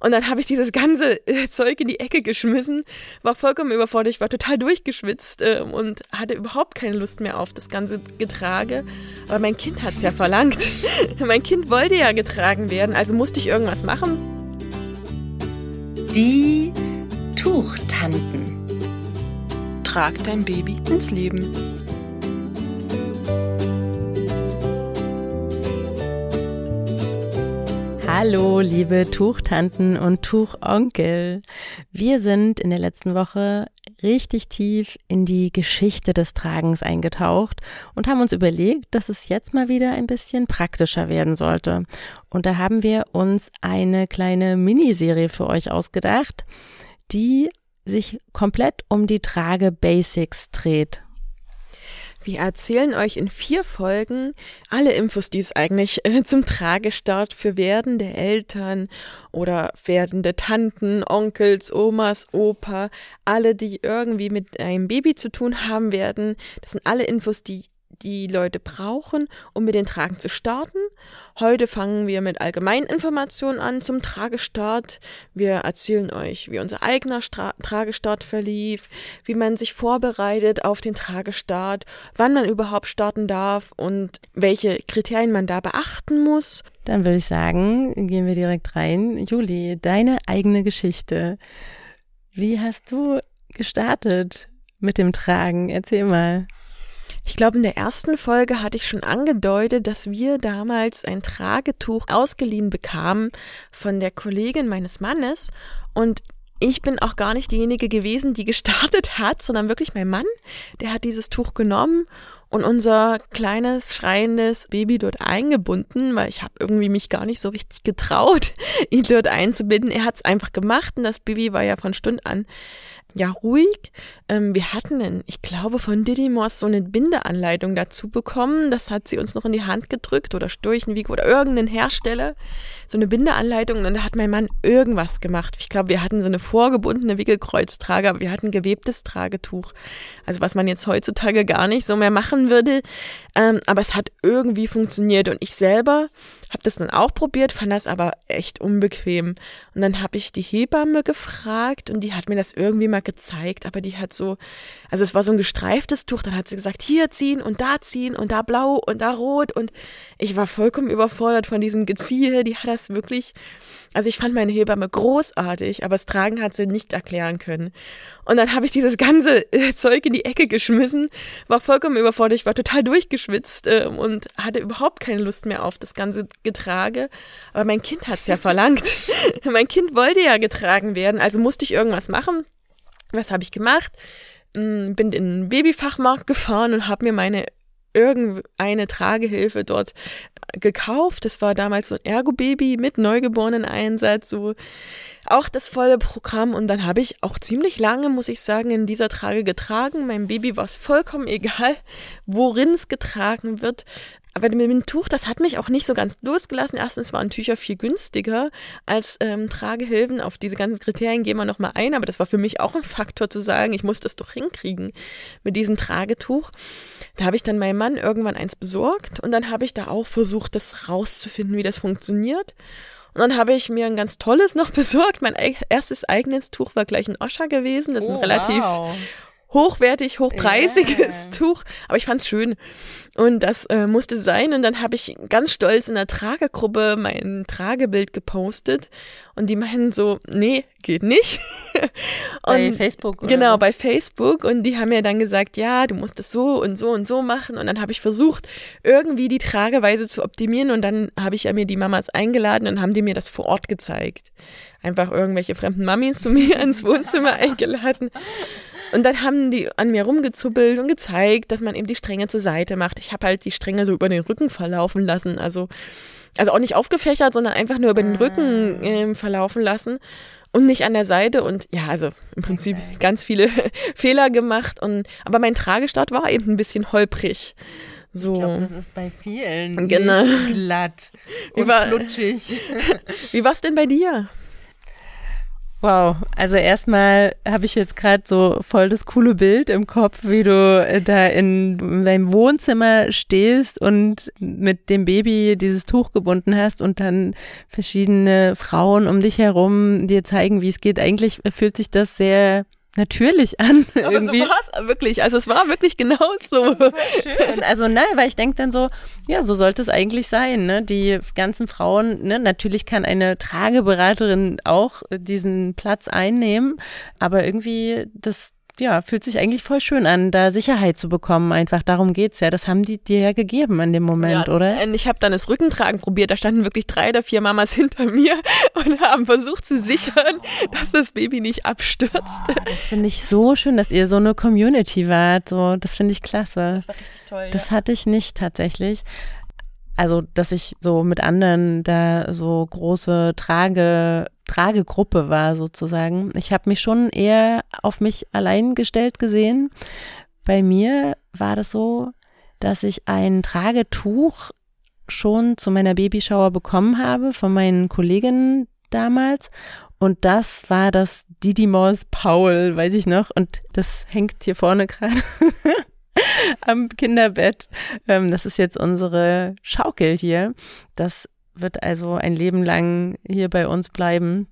Und dann habe ich dieses ganze äh, Zeug in die Ecke geschmissen, war vollkommen überfordert, ich war total durchgeschwitzt äh, und hatte überhaupt keine Lust mehr auf das ganze Getrage. Aber mein Kind hat es ja verlangt. mein Kind wollte ja getragen werden, also musste ich irgendwas machen. Die Tuchtanten. Trag dein Baby ins Leben. Hallo, liebe Tuchtanten und Tuchonkel. Wir sind in der letzten Woche richtig tief in die Geschichte des Tragens eingetaucht und haben uns überlegt, dass es jetzt mal wieder ein bisschen praktischer werden sollte. Und da haben wir uns eine kleine Miniserie für euch ausgedacht, die sich komplett um die Trage Basics dreht. Wir erzählen euch in vier Folgen alle Infos, die es eigentlich äh, zum Tragestart für werdende Eltern oder werdende Tanten, Onkels, Omas, Opa, alle, die irgendwie mit einem Baby zu tun haben werden. Das sind alle Infos, die die Leute brauchen, um mit den Tragen zu starten. Heute fangen wir mit allgemeinen Informationen an zum Tragestart. Wir erzählen euch, wie unser eigener Stra Tragestart verlief, wie man sich vorbereitet auf den Tragestart, wann man überhaupt starten darf und welche Kriterien man da beachten muss. Dann würde ich sagen, gehen wir direkt rein. Juli, deine eigene Geschichte. Wie hast du gestartet mit dem Tragen? Erzähl mal. Ich glaube, in der ersten Folge hatte ich schon angedeutet, dass wir damals ein Tragetuch ausgeliehen bekamen von der Kollegin meines Mannes und ich bin auch gar nicht diejenige gewesen, die gestartet hat, sondern wirklich mein Mann. Der hat dieses Tuch genommen und unser kleines schreiendes Baby dort eingebunden, weil ich habe irgendwie mich gar nicht so richtig getraut, ihn dort einzubinden. Er hat es einfach gemacht und das Baby war ja von Stund an ja ruhig. Ähm, wir hatten, einen, ich glaube, von Didymos so eine Bindeanleitung dazu bekommen. Das hat sie uns noch in die Hand gedrückt oder Sturchenwieg oder irgendein Hersteller. So eine Bindeanleitung und da hat mein Mann irgendwas gemacht. Ich glaube, wir hatten so eine vorgebundene Wickelkreuztrage, aber wir hatten gewebtes Tragetuch. Also was man jetzt heutzutage gar nicht so mehr machen würde. Ähm, aber es hat irgendwie funktioniert und ich selber habe das dann auch probiert, fand das aber echt unbequem. Und dann habe ich die Hebamme gefragt und die hat mir das irgendwie mal gezeigt, aber die hat so, also es war so ein gestreiftes Tuch, dann hat sie gesagt, hier ziehen und da ziehen und da blau und da rot und ich war vollkommen überfordert von diesem Geziehe, die hat das wirklich also ich fand meine Hebamme großartig, aber das Tragen hat sie nicht erklären können. Und dann habe ich dieses ganze äh, Zeug in die Ecke geschmissen, war vollkommen überfordert, ich war total durchgeschwitzt äh, und hatte überhaupt keine Lust mehr auf das ganze Getrage. Aber mein Kind hat es ja verlangt. mein Kind wollte ja getragen werden, also musste ich irgendwas machen. Was habe ich gemacht? Hm, bin in den Babyfachmarkt gefahren und habe mir meine irgendeine Tragehilfe dort gekauft. Das war damals so ein Ergo-Baby mit Neugeborenen-Einsatz, so auch das volle Programm. Und dann habe ich auch ziemlich lange, muss ich sagen, in dieser Trage getragen. Meinem Baby war es vollkommen egal, worin es getragen wird. Aber mit dem Tuch, das hat mich auch nicht so ganz losgelassen. Erstens waren Tücher viel günstiger als ähm, Tragehilfen. Auf diese ganzen Kriterien gehen wir nochmal ein. Aber das war für mich auch ein Faktor zu sagen, ich muss das doch hinkriegen mit diesem Tragetuch. Da habe ich dann meinem Mann irgendwann eins besorgt und dann habe ich da auch versucht, das rauszufinden, wie das funktioniert. Und dann habe ich mir ein ganz tolles noch besorgt. Mein erstes eigenes Tuch war gleich ein Oscher gewesen. Das ist ein oh, relativ wow hochwertig, hochpreisiges yeah. Tuch, aber ich fand's schön und das äh, musste sein und dann habe ich ganz stolz in der Tragegruppe mein Tragebild gepostet und die meinen so, nee, geht nicht. bei Facebook. Oder? Genau, bei Facebook und die haben mir dann gesagt, ja, du musst es so und so und so machen und dann habe ich versucht, irgendwie die Trageweise zu optimieren und dann habe ich ja mir die Mamas eingeladen und haben die mir das vor Ort gezeigt. Einfach irgendwelche fremden Mamis zu mir ins Wohnzimmer eingeladen. Und dann haben die an mir rumgezuppelt und gezeigt, dass man eben die Stränge zur Seite macht. Ich habe halt die Stränge so über den Rücken verlaufen lassen. Also, also auch nicht aufgefächert, sondern einfach nur über den Rücken äh, verlaufen lassen und nicht an der Seite. Und ja, also im Prinzip okay. ganz viele Fehler gemacht. Und, aber mein Tragestart war eben ein bisschen holprig. So. Ich glaube, das ist bei vielen genau. glatt und wie war, flutschig. Wie war es denn bei dir? Wow, also erstmal habe ich jetzt gerade so voll das coole Bild im Kopf, wie du äh, da in deinem Wohnzimmer stehst und mit dem Baby dieses Tuch gebunden hast und dann verschiedene Frauen um dich herum dir zeigen, wie es geht. Eigentlich fühlt sich das sehr natürlich an. Aber irgendwie. so war es wirklich. Also es war wirklich genau so. Schön. Also nein, weil ich denke dann so, ja, so sollte es eigentlich sein. Ne? Die ganzen Frauen, ne? natürlich kann eine Trageberaterin auch diesen Platz einnehmen, aber irgendwie das ja, fühlt sich eigentlich voll schön an, da Sicherheit zu bekommen. Einfach darum geht's ja. Das haben die dir ja gegeben in dem Moment, ja, oder? Ich habe dann das Rückentragen probiert. Da standen wirklich drei oder vier Mamas hinter mir und haben versucht zu sichern, dass das Baby nicht abstürzt. Oh, das finde ich so schön, dass ihr so eine Community wart. So, das finde ich klasse. Das war richtig toll. Das ja. hatte ich nicht tatsächlich. Also, dass ich so mit anderen da so große Trage, Tragegruppe war sozusagen. Ich habe mich schon eher auf mich allein gestellt gesehen. Bei mir war das so, dass ich ein Tragetuch schon zu meiner Babyschauer bekommen habe von meinen Kolleginnen damals. Und das war das Didymos Paul, weiß ich noch. Und das hängt hier vorne gerade. am Kinderbett. Ähm, das ist jetzt unsere Schaukel hier. Das wird also ein Leben lang hier bei uns bleiben.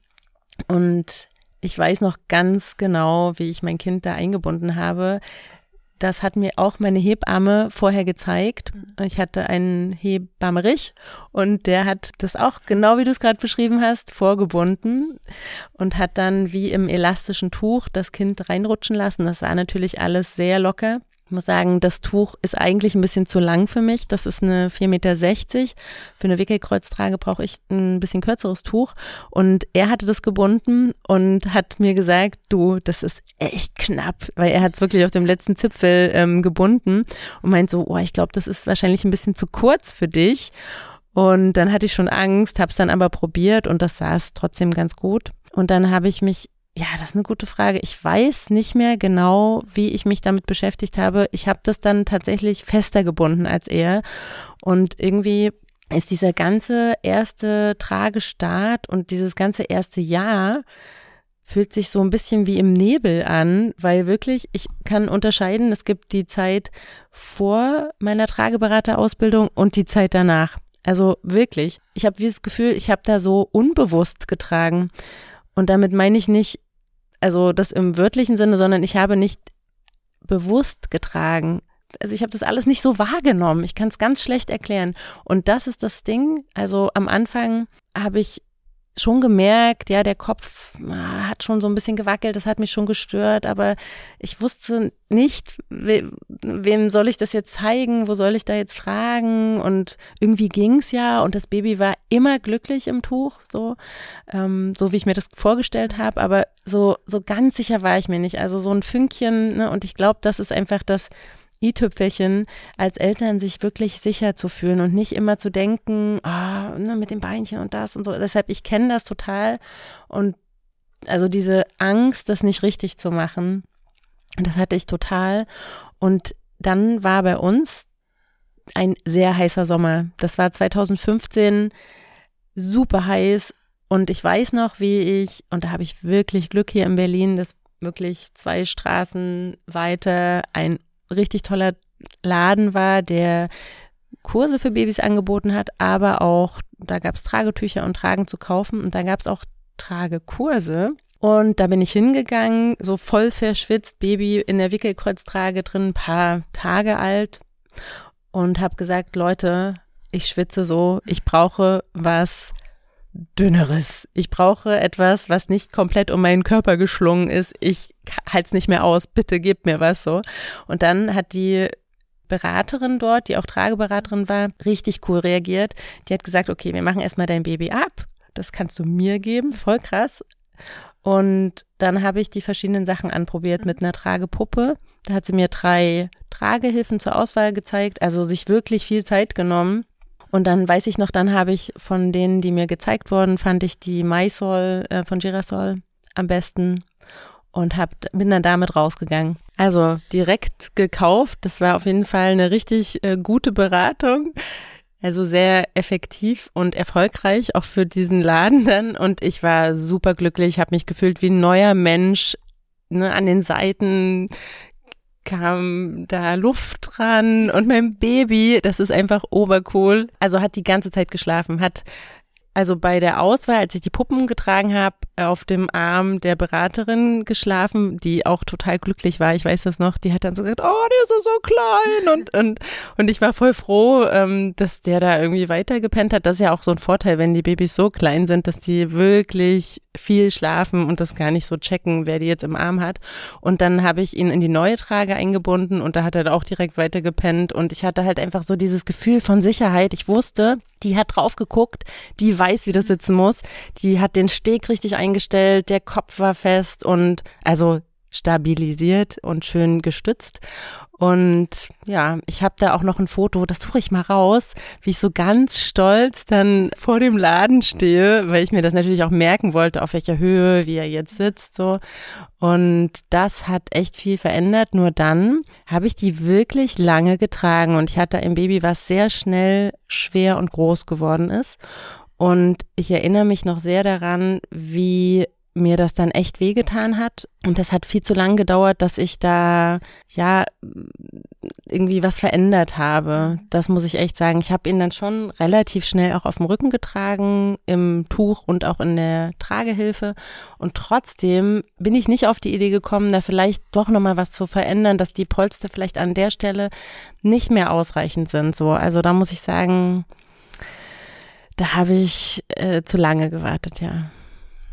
Und ich weiß noch ganz genau, wie ich mein Kind da eingebunden habe. Das hat mir auch meine Hebamme vorher gezeigt. Ich hatte einen Hebammerich und der hat das auch genau wie du es gerade beschrieben hast, vorgebunden und hat dann wie im elastischen Tuch das Kind reinrutschen lassen. Das war natürlich alles sehr locker. Ich muss sagen, das Tuch ist eigentlich ein bisschen zu lang für mich. Das ist eine 4,60 Meter. Für eine Wickelkreuztrage brauche ich ein bisschen kürzeres Tuch. Und er hatte das gebunden und hat mir gesagt, du, das ist echt knapp, weil er hat es wirklich auf dem letzten Zipfel ähm, gebunden und meint so, oh, ich glaube, das ist wahrscheinlich ein bisschen zu kurz für dich. Und dann hatte ich schon Angst, habe es dann aber probiert und das saß trotzdem ganz gut. Und dann habe ich mich ja, das ist eine gute Frage. Ich weiß nicht mehr genau, wie ich mich damit beschäftigt habe. Ich habe das dann tatsächlich fester gebunden als er. Und irgendwie ist dieser ganze erste Tragestart und dieses ganze erste Jahr fühlt sich so ein bisschen wie im Nebel an, weil wirklich, ich kann unterscheiden, es gibt die Zeit vor meiner Trageberaterausbildung und die Zeit danach. Also wirklich, ich habe dieses Gefühl, ich habe da so unbewusst getragen. Und damit meine ich nicht, also das im wörtlichen Sinne, sondern ich habe nicht bewusst getragen. Also ich habe das alles nicht so wahrgenommen. Ich kann es ganz schlecht erklären. Und das ist das Ding. Also am Anfang habe ich schon gemerkt, ja, der Kopf ah, hat schon so ein bisschen gewackelt, das hat mich schon gestört, aber ich wusste nicht, we, wem soll ich das jetzt zeigen, wo soll ich da jetzt fragen? Und irgendwie ging's ja und das Baby war immer glücklich im Tuch, so, ähm, so wie ich mir das vorgestellt habe, aber so, so ganz sicher war ich mir nicht, also so ein Fünkchen, ne, und ich glaube, das ist einfach das, i-Tüpfelchen als Eltern sich wirklich sicher zu fühlen und nicht immer zu denken, ah, ne, mit dem Beinchen und das und so. Deshalb, ich kenne das total und also diese Angst, das nicht richtig zu machen, das hatte ich total. Und dann war bei uns ein sehr heißer Sommer. Das war 2015 super heiß und ich weiß noch, wie ich, und da habe ich wirklich Glück hier in Berlin, dass wirklich zwei Straßen weiter ein richtig toller Laden war, der Kurse für Babys angeboten hat, aber auch, da gab es Tragetücher und Tragen zu kaufen und da gab es auch Tragekurse. Und da bin ich hingegangen, so voll verschwitzt, Baby in der Wickelkreuztrage drin, ein paar Tage alt und habe gesagt, Leute, ich schwitze so, ich brauche was Dünneres. Ich brauche etwas, was nicht komplett um meinen Körper geschlungen ist. Ich halte es nicht mehr aus. Bitte gib mir was so. Und dann hat die Beraterin dort, die auch Trageberaterin war, richtig cool reagiert. Die hat gesagt, okay, wir machen erstmal dein Baby ab. Das kannst du mir geben. Voll krass. Und dann habe ich die verschiedenen Sachen anprobiert mit einer Tragepuppe. Da hat sie mir drei Tragehilfen zur Auswahl gezeigt, also sich wirklich viel Zeit genommen. Und dann weiß ich noch, dann habe ich von denen, die mir gezeigt wurden, fand ich die Maisol äh, von Girasol am besten und hab, bin dann damit rausgegangen. Also direkt gekauft. Das war auf jeden Fall eine richtig äh, gute Beratung. Also sehr effektiv und erfolgreich auch für diesen Laden dann. Und ich war super glücklich, habe mich gefühlt wie ein neuer Mensch. Ne, an den Seiten kam da Luft dran und mein Baby, das ist einfach obercool. Also hat die ganze Zeit geschlafen, hat also bei der Auswahl, als ich die Puppen getragen habe, auf dem Arm der Beraterin geschlafen, die auch total glücklich war. Ich weiß das noch. Die hat dann so gesagt, oh, der ist so klein. Und, und, und ich war voll froh, ähm, dass der da irgendwie weiter gepennt hat. Das ist ja auch so ein Vorteil, wenn die Babys so klein sind, dass die wirklich viel schlafen und das gar nicht so checken, wer die jetzt im Arm hat. Und dann habe ich ihn in die neue Trage eingebunden und da hat er auch direkt weiter gepennt. Und ich hatte halt einfach so dieses Gefühl von Sicherheit. Ich wusste, die hat drauf geguckt, die weiß, wie das sitzen muss. Die hat den Steg richtig eingestellt, der Kopf war fest und also stabilisiert und schön gestützt. Und ja, ich habe da auch noch ein Foto, das suche ich mal raus, wie ich so ganz stolz dann vor dem Laden stehe, weil ich mir das natürlich auch merken wollte, auf welcher Höhe, wie er jetzt sitzt, so. Und das hat echt viel verändert. Nur dann habe ich die wirklich lange getragen und ich hatte ein Baby, was sehr schnell schwer und groß geworden ist. Und ich erinnere mich noch sehr daran, wie mir das dann echt wehgetan hat. Und das hat viel zu lang gedauert, dass ich da ja irgendwie was verändert habe. Das muss ich echt sagen. Ich habe ihn dann schon relativ schnell auch auf dem Rücken getragen, im Tuch und auch in der Tragehilfe. Und trotzdem bin ich nicht auf die Idee gekommen, da vielleicht doch nochmal was zu verändern, dass die Polster vielleicht an der Stelle nicht mehr ausreichend sind. So, also da muss ich sagen, da habe ich äh, zu lange gewartet, ja.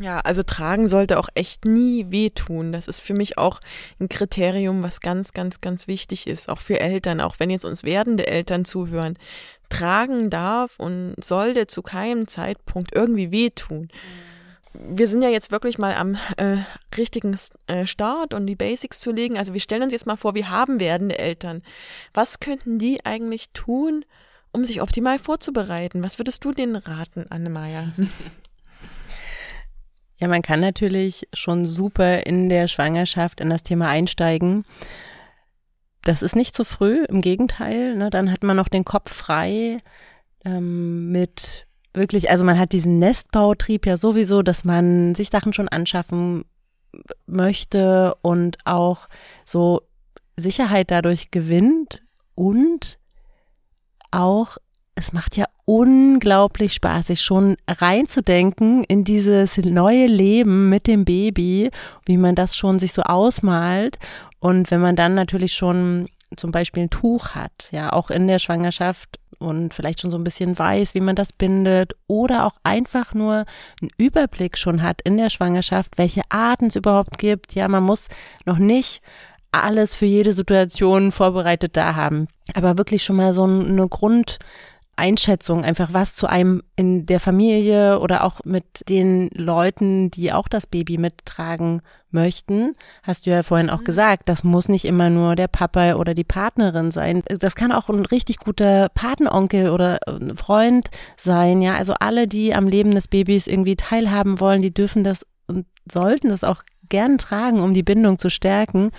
Ja, also tragen sollte auch echt nie wehtun. Das ist für mich auch ein Kriterium, was ganz, ganz, ganz wichtig ist, auch für Eltern, auch wenn jetzt uns werdende Eltern zuhören. Tragen darf und sollte zu keinem Zeitpunkt irgendwie wehtun. Mhm. Wir sind ja jetzt wirklich mal am äh, richtigen äh, Start und die Basics zu legen. Also wir stellen uns jetzt mal vor, wir haben werdende Eltern. Was könnten die eigentlich tun, um sich optimal vorzubereiten? Was würdest du denen raten, Annemeier? Ja, man kann natürlich schon super in der Schwangerschaft in das Thema einsteigen. Das ist nicht zu früh, im Gegenteil. Ne? Dann hat man noch den Kopf frei ähm, mit wirklich, also man hat diesen Nestbautrieb ja sowieso, dass man sich Sachen schon anschaffen möchte und auch so Sicherheit dadurch gewinnt und auch es macht ja unglaublich Spaß, sich schon reinzudenken in dieses neue Leben mit dem Baby, wie man das schon sich so ausmalt. Und wenn man dann natürlich schon zum Beispiel ein Tuch hat, ja, auch in der Schwangerschaft und vielleicht schon so ein bisschen weiß, wie man das bindet oder auch einfach nur einen Überblick schon hat in der Schwangerschaft, welche Arten es überhaupt gibt. Ja, man muss noch nicht alles für jede Situation vorbereitet da haben, aber wirklich schon mal so eine Grund Einschätzung, einfach was zu einem in der Familie oder auch mit den Leuten, die auch das Baby mittragen möchten, hast du ja vorhin auch mhm. gesagt, das muss nicht immer nur der Papa oder die Partnerin sein. Das kann auch ein richtig guter Patenonkel oder Freund sein, ja. Also alle, die am Leben des Babys irgendwie teilhaben wollen, die dürfen das und sollten das auch gern tragen, um die Bindung zu stärken.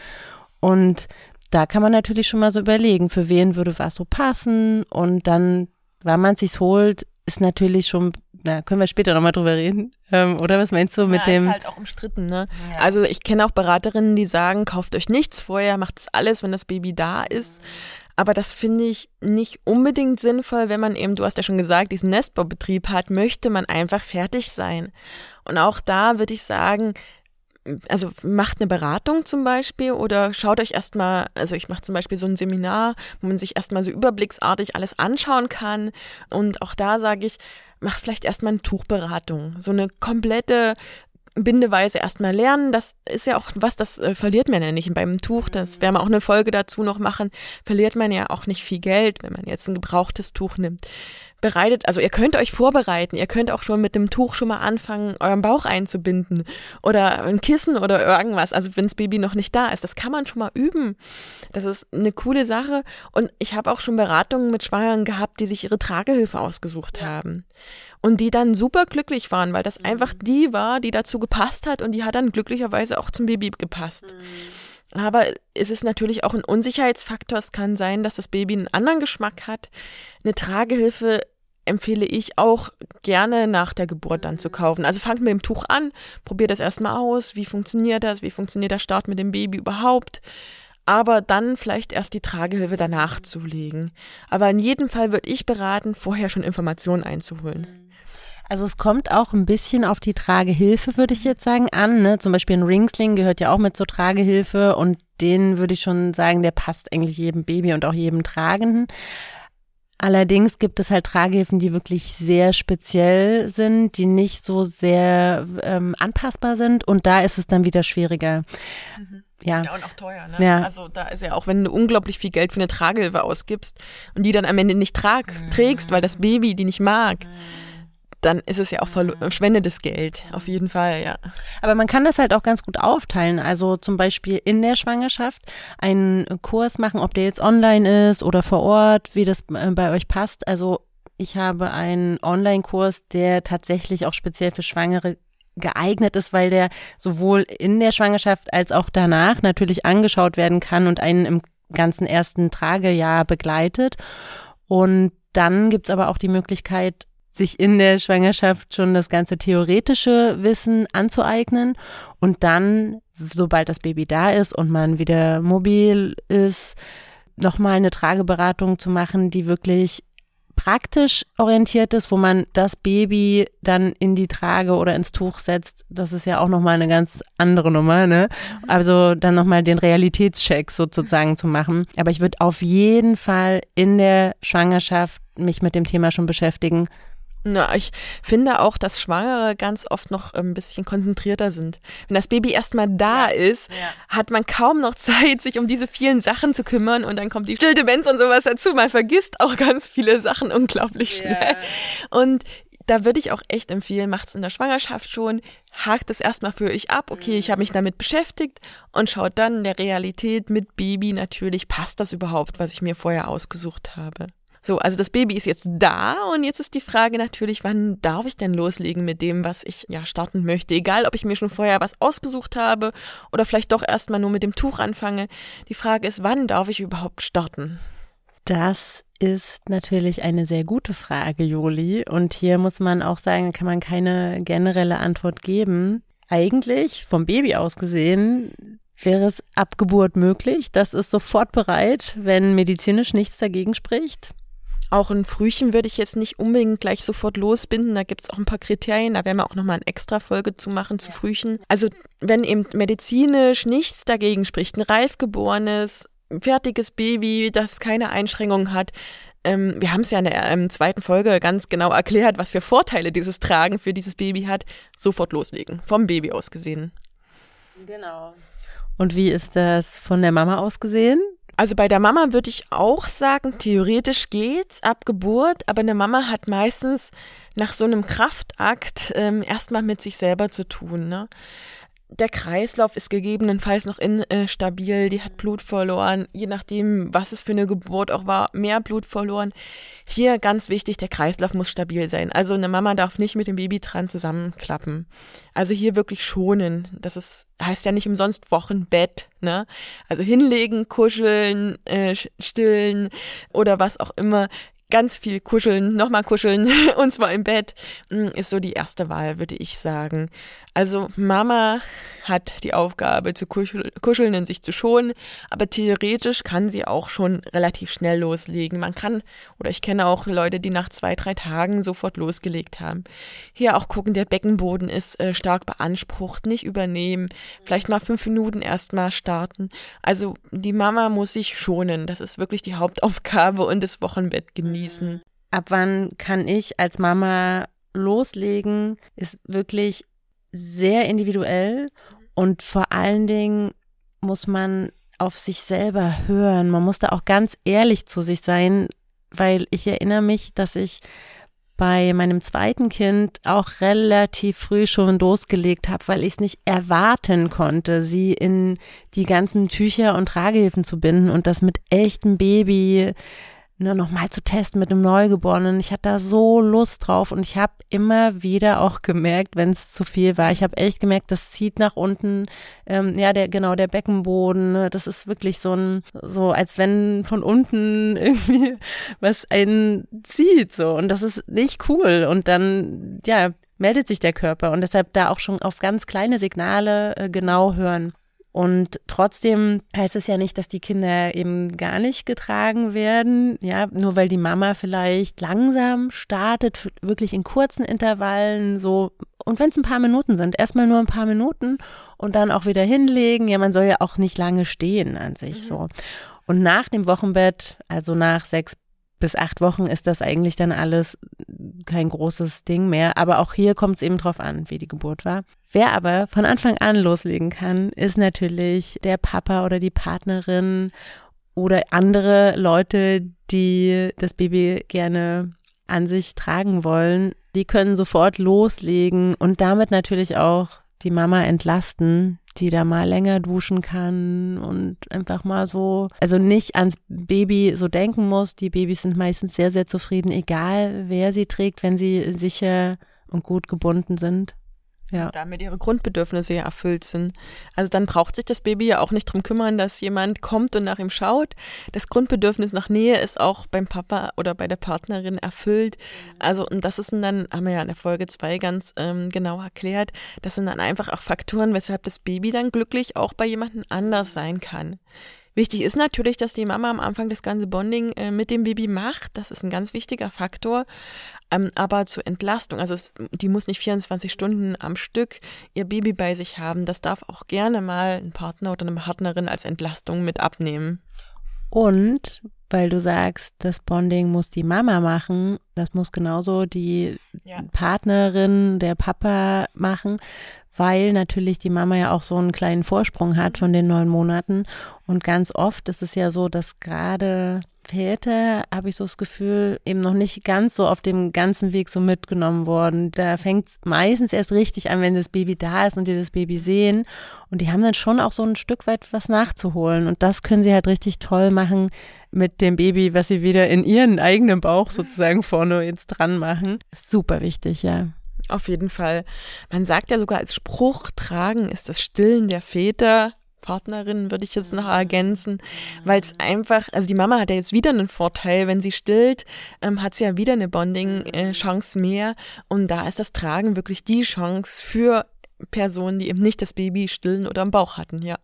Und da kann man natürlich schon mal so überlegen, für wen würde was so passen und dann wann man sich's holt, ist natürlich schon, na, können wir später nochmal drüber reden. Ähm, oder was meinst du mit ja, dem? ist halt auch umstritten, ne? Ja. Also ich kenne auch Beraterinnen, die sagen, kauft euch nichts vorher, macht es alles, wenn das Baby da ist. Aber das finde ich nicht unbedingt sinnvoll, wenn man eben, du hast ja schon gesagt, diesen Nestbaubetrieb hat, möchte man einfach fertig sein. Und auch da würde ich sagen, also macht eine Beratung zum Beispiel oder schaut euch erstmal, also ich mache zum Beispiel so ein Seminar, wo man sich erstmal so überblicksartig alles anschauen kann. Und auch da sage ich, macht vielleicht erstmal eine Tuchberatung. So eine komplette Bindeweise erstmal lernen. Das ist ja auch was, das äh, verliert man ja nicht beim Tuch. Das werden wir auch eine Folge dazu noch machen. Verliert man ja auch nicht viel Geld, wenn man jetzt ein gebrauchtes Tuch nimmt bereitet, also ihr könnt euch vorbereiten, ihr könnt auch schon mit dem Tuch schon mal anfangen, euren Bauch einzubinden oder ein Kissen oder irgendwas, also wenn das Baby noch nicht da ist, das kann man schon mal üben. Das ist eine coole Sache und ich habe auch schon Beratungen mit Schwangeren gehabt, die sich ihre Tragehilfe ausgesucht ja. haben und die dann super glücklich waren, weil das mhm. einfach die war, die dazu gepasst hat und die hat dann glücklicherweise auch zum Baby gepasst. Mhm. Aber es ist natürlich auch ein Unsicherheitsfaktor. Es kann sein, dass das Baby einen anderen Geschmack hat. Eine Tragehilfe empfehle ich auch gerne nach der Geburt dann zu kaufen. Also fangt mit dem Tuch an, probiert das erstmal aus. Wie funktioniert das? Wie funktioniert der Start mit dem Baby überhaupt? aber dann vielleicht erst die Tragehilfe danach zu legen. Aber in jedem Fall würde ich beraten, vorher schon Informationen einzuholen. Also es kommt auch ein bisschen auf die Tragehilfe, würde ich jetzt sagen, an. Ne? Zum Beispiel ein Ringsling gehört ja auch mit zur Tragehilfe und den würde ich schon sagen, der passt eigentlich jedem Baby und auch jedem Tragenden. Allerdings gibt es halt Tragehilfen, die wirklich sehr speziell sind, die nicht so sehr ähm, anpassbar sind und da ist es dann wieder schwieriger. Mhm. Ja. ja, und auch teuer. Ne? Ja. Also da ist ja auch, wenn du unglaublich viel Geld für eine Tragehilfe ausgibst und die dann am Ende nicht tragst, mhm. trägst, weil das Baby die nicht mag. Mhm dann ist es ja auch verschwendetes Geld, auf jeden Fall, ja. Aber man kann das halt auch ganz gut aufteilen. Also zum Beispiel in der Schwangerschaft einen Kurs machen, ob der jetzt online ist oder vor Ort, wie das äh, bei euch passt. Also ich habe einen Online-Kurs, der tatsächlich auch speziell für Schwangere geeignet ist, weil der sowohl in der Schwangerschaft als auch danach natürlich angeschaut werden kann und einen im ganzen ersten Tragejahr begleitet. Und dann gibt's aber auch die Möglichkeit, sich in der Schwangerschaft schon das ganze theoretische Wissen anzueignen und dann, sobald das Baby da ist und man wieder mobil ist, nochmal eine Trageberatung zu machen, die wirklich praktisch orientiert ist, wo man das Baby dann in die Trage oder ins Tuch setzt, das ist ja auch nochmal eine ganz andere Nummer, ne? Also dann nochmal den Realitätscheck sozusagen zu machen. Aber ich würde auf jeden Fall in der Schwangerschaft mich mit dem Thema schon beschäftigen, na, ich finde auch, dass Schwangere ganz oft noch ein bisschen konzentrierter sind. Wenn das Baby erstmal da ja. ist, ja. hat man kaum noch Zeit, sich um diese vielen Sachen zu kümmern und dann kommt die Stilldemenz und sowas dazu. Man vergisst auch ganz viele Sachen unglaublich schnell. Ja. Und da würde ich auch echt empfehlen, macht es in der Schwangerschaft schon, hakt es erstmal für euch ab, okay, ich habe mich mhm. damit beschäftigt und schaut dann in der Realität mit Baby natürlich, passt das überhaupt, was ich mir vorher ausgesucht habe. So, also das Baby ist jetzt da und jetzt ist die Frage natürlich, wann darf ich denn loslegen mit dem, was ich ja starten möchte? Egal, ob ich mir schon vorher was ausgesucht habe oder vielleicht doch erstmal nur mit dem Tuch anfange. Die Frage ist, wann darf ich überhaupt starten? Das ist natürlich eine sehr gute Frage, Joli. Und hier muss man auch sagen, kann man keine generelle Antwort geben. Eigentlich, vom Baby aus gesehen, wäre es ab Geburt möglich. Das ist sofort bereit, wenn medizinisch nichts dagegen spricht. Auch ein Frühchen würde ich jetzt nicht unbedingt gleich sofort losbinden. Da gibt es auch ein paar Kriterien. Da werden wir auch nochmal eine extra Folge zu machen zu Frühchen. Also wenn eben medizinisch nichts dagegen spricht, ein reif geborenes, fertiges Baby, das keine Einschränkungen hat, ähm, wir haben es ja in der ähm, zweiten Folge ganz genau erklärt, was für Vorteile dieses Tragen für dieses Baby hat. Sofort loslegen, vom Baby aus gesehen. Genau. Und wie ist das von der Mama aus gesehen? Also bei der Mama würde ich auch sagen, theoretisch geht's ab Geburt, aber eine Mama hat meistens nach so einem Kraftakt ähm, erstmal mit sich selber zu tun. Ne? Der Kreislauf ist gegebenenfalls noch instabil, die hat Blut verloren, je nachdem, was es für eine Geburt auch war, mehr Blut verloren. Hier ganz wichtig, der Kreislauf muss stabil sein. Also eine Mama darf nicht mit dem Baby dran zusammenklappen. Also hier wirklich schonen. Das ist, heißt ja nicht umsonst Wochenbett, ne? Also hinlegen, kuscheln, äh, stillen oder was auch immer ganz viel kuscheln, nochmal kuscheln, und zwar im Bett, mm, ist so die erste Wahl, würde ich sagen. Also Mama hat die Aufgabe zu kuscheln und sich zu schonen, aber theoretisch kann sie auch schon relativ schnell loslegen. Man kann, oder ich kenne auch Leute, die nach zwei, drei Tagen sofort losgelegt haben. Hier auch gucken, der Beckenboden ist äh, stark beansprucht, nicht übernehmen, vielleicht mal fünf Minuten erstmal starten. Also die Mama muss sich schonen, das ist wirklich die Hauptaufgabe und das Wochenbett genießen. Ab wann kann ich als Mama loslegen, ist wirklich sehr individuell und vor allen Dingen muss man auf sich selber hören. Man muss da auch ganz ehrlich zu sich sein, weil ich erinnere mich, dass ich bei meinem zweiten Kind auch relativ früh schon losgelegt habe, weil ich es nicht erwarten konnte, sie in die ganzen Tücher und Tragehilfen zu binden und das mit echtem Baby nur noch mal zu testen mit einem Neugeborenen. Ich hatte da so Lust drauf und ich habe immer wieder auch gemerkt, wenn es zu viel war. Ich habe echt gemerkt, das zieht nach unten. Ähm, ja, der genau der Beckenboden. Ne? Das ist wirklich so ein so als wenn von unten irgendwie was einen zieht so und das ist nicht cool und dann ja meldet sich der Körper und deshalb da auch schon auf ganz kleine Signale äh, genau hören. Und trotzdem heißt es ja nicht, dass die Kinder eben gar nicht getragen werden. Ja, nur weil die Mama vielleicht langsam startet, wirklich in kurzen Intervallen, so, und wenn es ein paar Minuten sind, erstmal nur ein paar Minuten und dann auch wieder hinlegen. Ja, man soll ja auch nicht lange stehen an sich, mhm. so. Und nach dem Wochenbett, also nach sechs bis acht Wochen ist das eigentlich dann alles kein großes Ding mehr. Aber auch hier kommt es eben drauf an, wie die Geburt war. Wer aber von Anfang an loslegen kann, ist natürlich der Papa oder die Partnerin oder andere Leute, die das Baby gerne an sich tragen wollen. Die können sofort loslegen und damit natürlich auch die Mama entlasten, die da mal länger duschen kann und einfach mal so, also nicht ans Baby so denken muss. Die Babys sind meistens sehr, sehr zufrieden, egal wer sie trägt, wenn sie sicher und gut gebunden sind. Ja. Und damit ihre Grundbedürfnisse ja erfüllt sind. Also dann braucht sich das Baby ja auch nicht drum kümmern, dass jemand kommt und nach ihm schaut. Das Grundbedürfnis nach Nähe ist auch beim Papa oder bei der Partnerin erfüllt. Also, und das ist dann, haben wir ja in der Folge 2 ganz ähm, genau erklärt, das sind dann einfach auch Faktoren, weshalb das Baby dann glücklich auch bei jemandem anders sein kann. Wichtig ist natürlich, dass die Mama am Anfang das ganze Bonding äh, mit dem Baby macht. Das ist ein ganz wichtiger Faktor. Ähm, aber zur Entlastung, also es, die muss nicht 24 Stunden am Stück ihr Baby bei sich haben. Das darf auch gerne mal ein Partner oder eine Partnerin als Entlastung mit abnehmen. Und weil du sagst, das Bonding muss die Mama machen, das muss genauso die ja. Partnerin, der Papa machen, weil natürlich die Mama ja auch so einen kleinen Vorsprung hat von den neun Monaten. Und ganz oft ist es ja so, dass gerade Väter, habe ich so das Gefühl, eben noch nicht ganz so auf dem ganzen Weg so mitgenommen worden. Da fängt es meistens erst richtig an, wenn das Baby da ist und die das Baby sehen. Und die haben dann schon auch so ein Stück weit was nachzuholen. Und das können sie halt richtig toll machen mit dem Baby, was sie wieder in ihren eigenen Bauch sozusagen vorne jetzt dran machen. Super wichtig, ja. Auf jeden Fall. Man sagt ja sogar als Spruch, tragen ist das Stillen der Väter. Partnerin würde ich jetzt noch ergänzen, weil es einfach, also die Mama hat ja jetzt wieder einen Vorteil, wenn sie stillt, ähm, hat sie ja wieder eine Bonding-Chance mehr und da ist das Tragen wirklich die Chance für Personen, die eben nicht das Baby stillen oder im Bauch hatten, ja.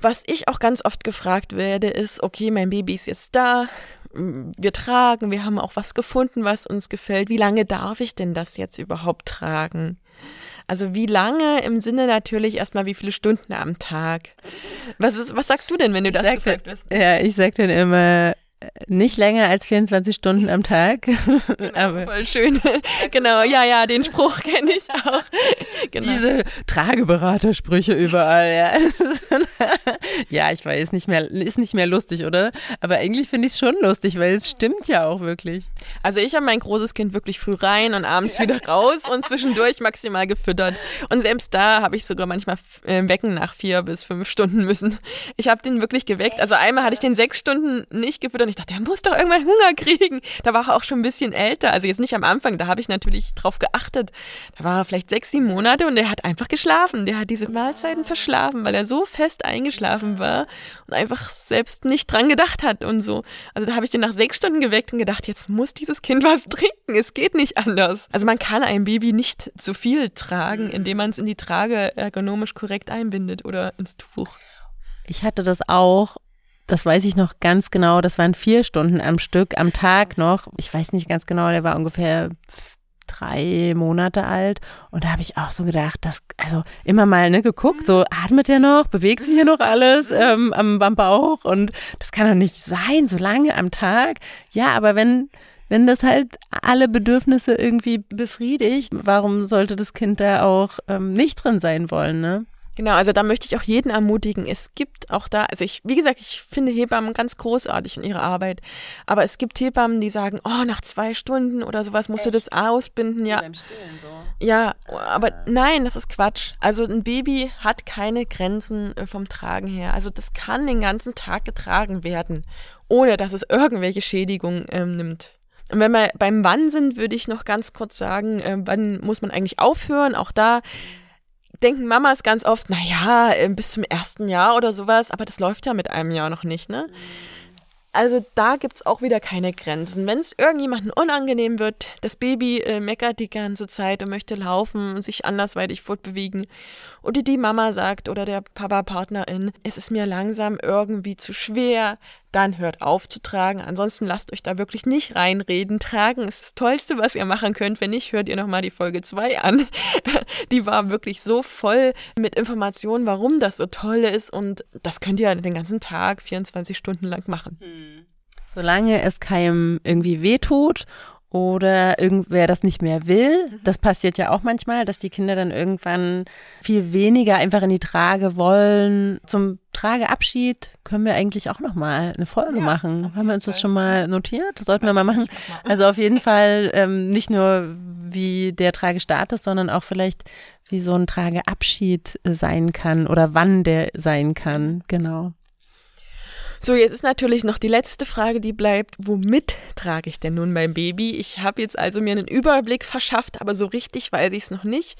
Was ich auch ganz oft gefragt werde, ist, okay, mein Baby ist jetzt da, wir tragen, wir haben auch was gefunden, was uns gefällt. Wie lange darf ich denn das jetzt überhaupt tragen? Also wie lange im Sinne natürlich erstmal wie viele Stunden am Tag? Was, was sagst du denn, wenn du das gefragt wirst? Ja, ich sag dann immer, nicht länger als 24 Stunden am Tag. Genau, Aber voll schön. genau, ja, ja, den Spruch kenne ich auch. Genau. Diese Trageberatersprüche überall, ja. ja, ich weiß, nicht mehr, ist nicht mehr lustig, oder? Aber eigentlich finde ich es schon lustig, weil es stimmt ja auch wirklich. Also ich habe mein großes Kind wirklich früh rein und abends wieder raus und zwischendurch maximal gefüttert. Und selbst da habe ich sogar manchmal äh, wecken nach vier bis fünf Stunden müssen. Ich habe den wirklich geweckt. Also einmal hatte ich den sechs Stunden nicht gefüttert ich dachte, der muss doch irgendwann Hunger kriegen. Da war er auch schon ein bisschen älter. Also jetzt nicht am Anfang, da habe ich natürlich drauf geachtet. Da war er vielleicht sechs, sieben Monate und er hat einfach geschlafen. Der hat diese Mahlzeiten verschlafen, weil er so fest eingeschlafen war und einfach selbst nicht dran gedacht hat und so. Also da habe ich den nach sechs Stunden geweckt und gedacht, jetzt muss dieses Kind was trinken. Es geht nicht anders. Also man kann ein Baby nicht zu viel tragen, indem man es in die Trage ergonomisch korrekt einbindet oder ins Tuch. Ich hatte das auch das weiß ich noch ganz genau, das waren vier Stunden am Stück, am Tag noch. Ich weiß nicht ganz genau, der war ungefähr drei Monate alt. Und da habe ich auch so gedacht, dass, also immer mal ne, geguckt, so atmet er noch, bewegt sich hier noch alles ähm, am, am Bauch. Und das kann doch nicht sein, so lange am Tag. Ja, aber wenn, wenn das halt alle Bedürfnisse irgendwie befriedigt, warum sollte das Kind da auch ähm, nicht drin sein wollen, ne? Genau, also da möchte ich auch jeden ermutigen. Es gibt auch da, also ich, wie gesagt, ich finde Hebammen ganz großartig in ihrer Arbeit. Aber es gibt Hebammen, die sagen, oh, nach zwei Stunden oder sowas musst Echt? du das ausbinden, ja. Beim Stillen so. Ja, aber ah. nein, das ist Quatsch. Also ein Baby hat keine Grenzen äh, vom Tragen her. Also das kann den ganzen Tag getragen werden, ohne dass es irgendwelche Schädigungen ähm, nimmt. Und wenn wir beim Wann sind, würde ich noch ganz kurz sagen, äh, wann muss man eigentlich aufhören? Auch da denken Mamas ganz oft, naja, äh, bis zum ersten Jahr oder sowas, aber das läuft ja mit einem Jahr noch nicht, ne? Also da gibt es auch wieder keine Grenzen. Wenn es irgendjemandem unangenehm wird, das Baby äh, meckert die ganze Zeit und möchte laufen und sich andersweitig fortbewegen, oder die Mama sagt oder der Papa-Partnerin, es ist mir langsam irgendwie zu schwer, dann hört auf zu tragen. Ansonsten lasst euch da wirklich nicht reinreden. Tragen ist das Tollste, was ihr machen könnt. Wenn nicht, hört ihr nochmal die Folge 2 an. Die war wirklich so voll mit Informationen, warum das so toll ist. Und das könnt ihr den ganzen Tag, 24 Stunden lang machen. Hm. Solange es keinem irgendwie wehtut oder irgendwer das nicht mehr will. Mhm. Das passiert ja auch manchmal, dass die Kinder dann irgendwann viel weniger einfach in die Trage wollen. Zum Trageabschied können wir eigentlich auch noch mal eine Folge ja, machen. Haben wir uns Fall. das schon mal notiert? Sollten wir mal machen. Also auf jeden Fall ähm, nicht nur wie der Tragestart ist, sondern auch vielleicht wie so ein Trageabschied sein kann oder wann der sein kann. Genau. So, jetzt ist natürlich noch die letzte Frage, die bleibt. Womit trage ich denn nun mein Baby? Ich habe jetzt also mir einen Überblick verschafft, aber so richtig weiß ich es noch nicht.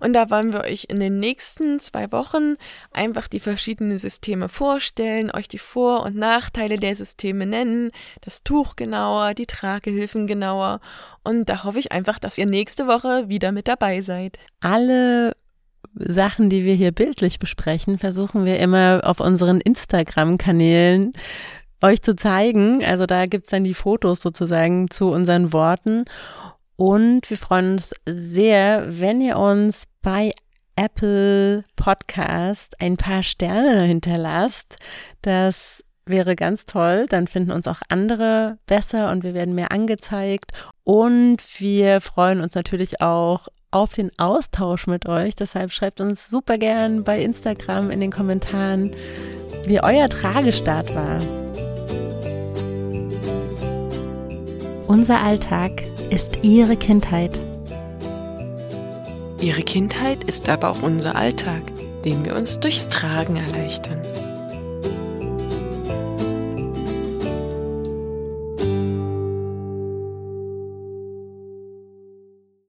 Und da wollen wir euch in den nächsten zwei Wochen einfach die verschiedenen Systeme vorstellen, euch die Vor- und Nachteile der Systeme nennen, das Tuch genauer, die Tragehilfen genauer. Und da hoffe ich einfach, dass ihr nächste Woche wieder mit dabei seid. Alle Sachen, die wir hier bildlich besprechen, versuchen wir immer auf unseren Instagram-Kanälen euch zu zeigen. Also da gibt's dann die Fotos sozusagen zu unseren Worten. Und wir freuen uns sehr, wenn ihr uns bei Apple Podcast ein paar Sterne hinterlasst. Das wäre ganz toll. Dann finden uns auch andere besser und wir werden mehr angezeigt. Und wir freuen uns natürlich auch auf den Austausch mit euch. Deshalb schreibt uns super gern bei Instagram in den Kommentaren, wie euer Tragestart war. Unser Alltag ist Ihre Kindheit. Ihre Kindheit ist aber auch unser Alltag, den wir uns durchs Tragen erleichtern.